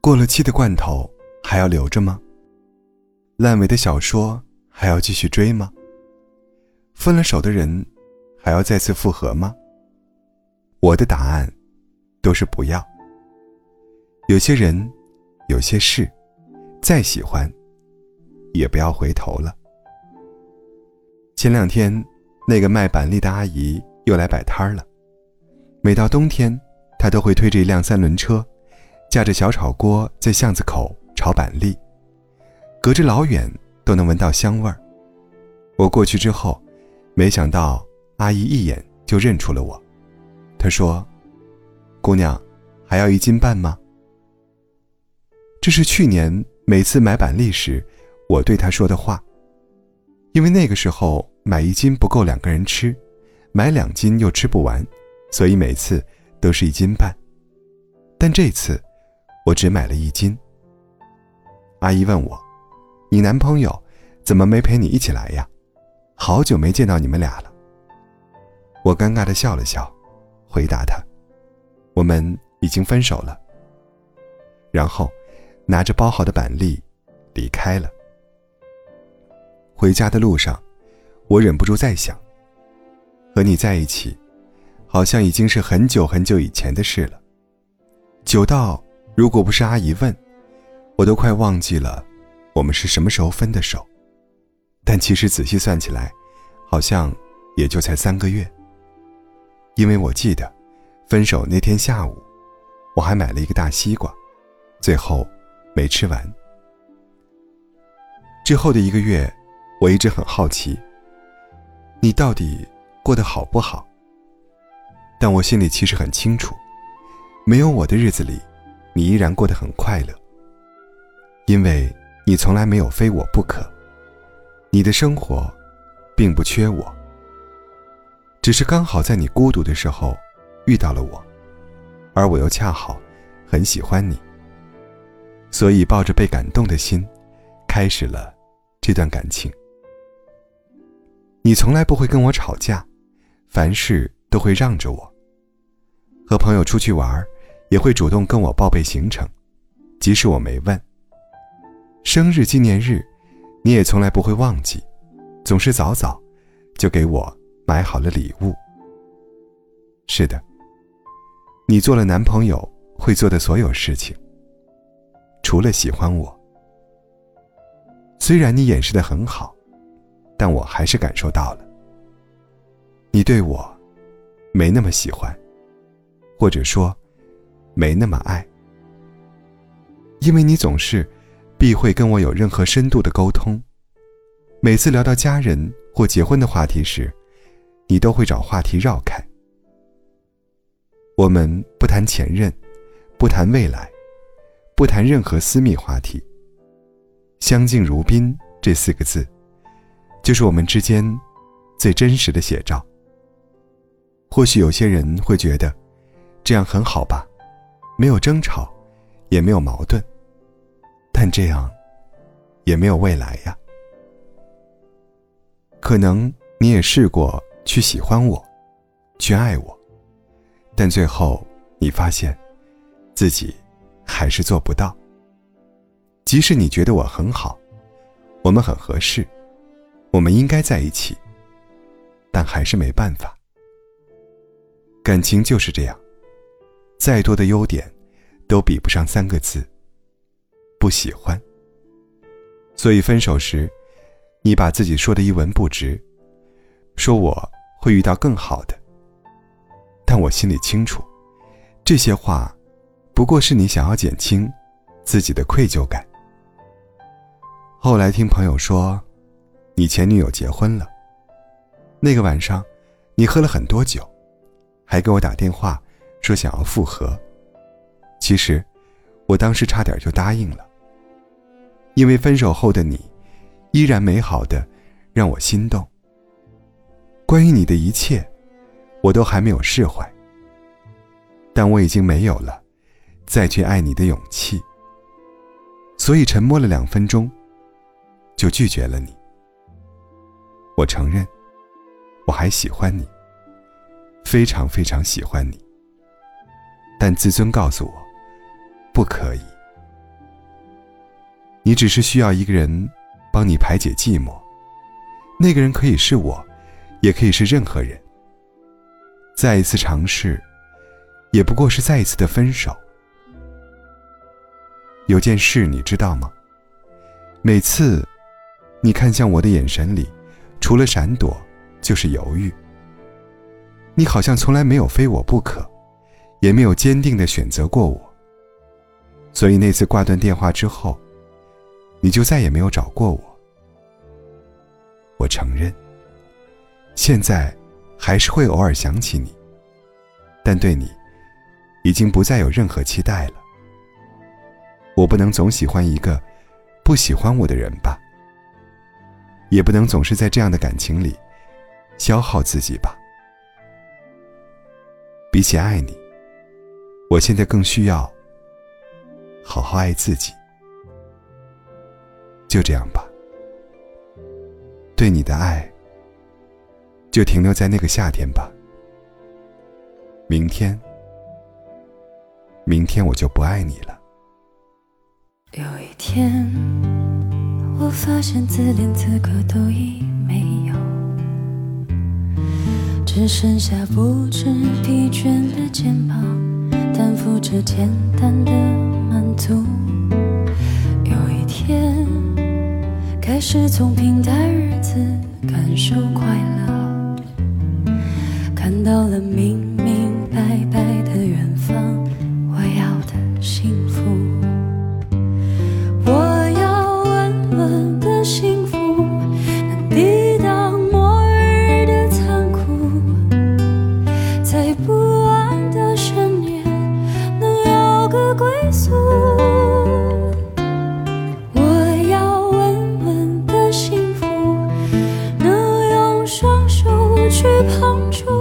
过了期的罐头还要留着吗？烂尾的小说还要继续追吗？分了手的人还要再次复合吗？我的答案都是不要。有些人，有些事，再喜欢，也不要回头了。前两天，那个卖板栗的阿姨又来摆摊儿了。每到冬天，她都会推着一辆三轮车。架着小炒锅在巷子口炒板栗，隔着老远都能闻到香味儿。我过去之后，没想到阿姨一眼就认出了我。她说：“姑娘，还要一斤半吗？”这是去年每次买板栗时我对她说的话。因为那个时候买一斤不够两个人吃，买两斤又吃不完，所以每次都是一斤半。但这次。我只买了一斤。阿姨问我：“你男朋友怎么没陪你一起来呀？好久没见到你们俩了。”我尴尬的笑了笑，回答她：“我们已经分手了。”然后拿着包好的板栗离开了。回家的路上，我忍不住在想：和你在一起，好像已经是很久很久以前的事了，久到……如果不是阿姨问，我都快忘记了我们是什么时候分的手。但其实仔细算起来，好像也就才三个月。因为我记得，分手那天下午，我还买了一个大西瓜，最后没吃完。之后的一个月，我一直很好奇，你到底过得好不好？但我心里其实很清楚，没有我的日子里。你依然过得很快乐，因为你从来没有非我不可。你的生活，并不缺我，只是刚好在你孤独的时候遇到了我，而我又恰好很喜欢你，所以抱着被感动的心，开始了这段感情。你从来不会跟我吵架，凡事都会让着我。和朋友出去玩也会主动跟我报备行程，即使我没问。生日纪念日，你也从来不会忘记，总是早早就给我买好了礼物。是的，你做了男朋友会做的所有事情，除了喜欢我。虽然你掩饰的很好，但我还是感受到了，你对我没那么喜欢，或者说。没那么爱，因为你总是避讳跟我有任何深度的沟通。每次聊到家人或结婚的话题时，你都会找话题绕开。我们不谈前任，不谈未来，不谈任何私密话题。相敬如宾这四个字，就是我们之间最真实的写照。或许有些人会觉得，这样很好吧。没有争吵，也没有矛盾，但这样，也没有未来呀。可能你也试过去喜欢我，去爱我，但最后你发现，自己还是做不到。即使你觉得我很好，我们很合适，我们应该在一起，但还是没办法。感情就是这样。再多的优点，都比不上三个字：不喜欢。所以分手时，你把自己说的一文不值，说我会遇到更好的。但我心里清楚，这些话，不过是你想要减轻自己的愧疚感。后来听朋友说，你前女友结婚了。那个晚上，你喝了很多酒，还给我打电话。说想要复合，其实，我当时差点就答应了。因为分手后的你，依然美好的，让我心动。关于你的一切，我都还没有释怀。但我已经没有了再去爱你的勇气，所以沉默了两分钟，就拒绝了你。我承认，我还喜欢你，非常非常喜欢你。但自尊告诉我，不可以你只是需要一个人帮你排解寂寞，那个人可以是我，也可以是任何人。再一次尝试，也不过是再一次的分手。有件事你知道吗？每次你看向我的眼神里，除了闪躲，就是犹豫。你好像从来没有非我不可，也没有坚定的选择过我。所以那次挂断电话之后，你就再也没有找过我。我承认，现在还是会偶尔想起你，但对你已经不再有任何期待了。我不能总喜欢一个不喜欢我的人吧，也不能总是在这样的感情里消耗自己吧。比起爱你，我现在更需要好好爱自己。就这样吧，对你的爱就停留在那个夏天吧。明天，明天我就不爱你了。有一天，我发现自怜资格都已没有，只剩下不知疲倦的肩膀，担负着简单的满足。有一天，开始从平淡日子感受快乐，看到了明明白白的远方，我要的幸福。我要稳稳的幸福，能有个归宿。true.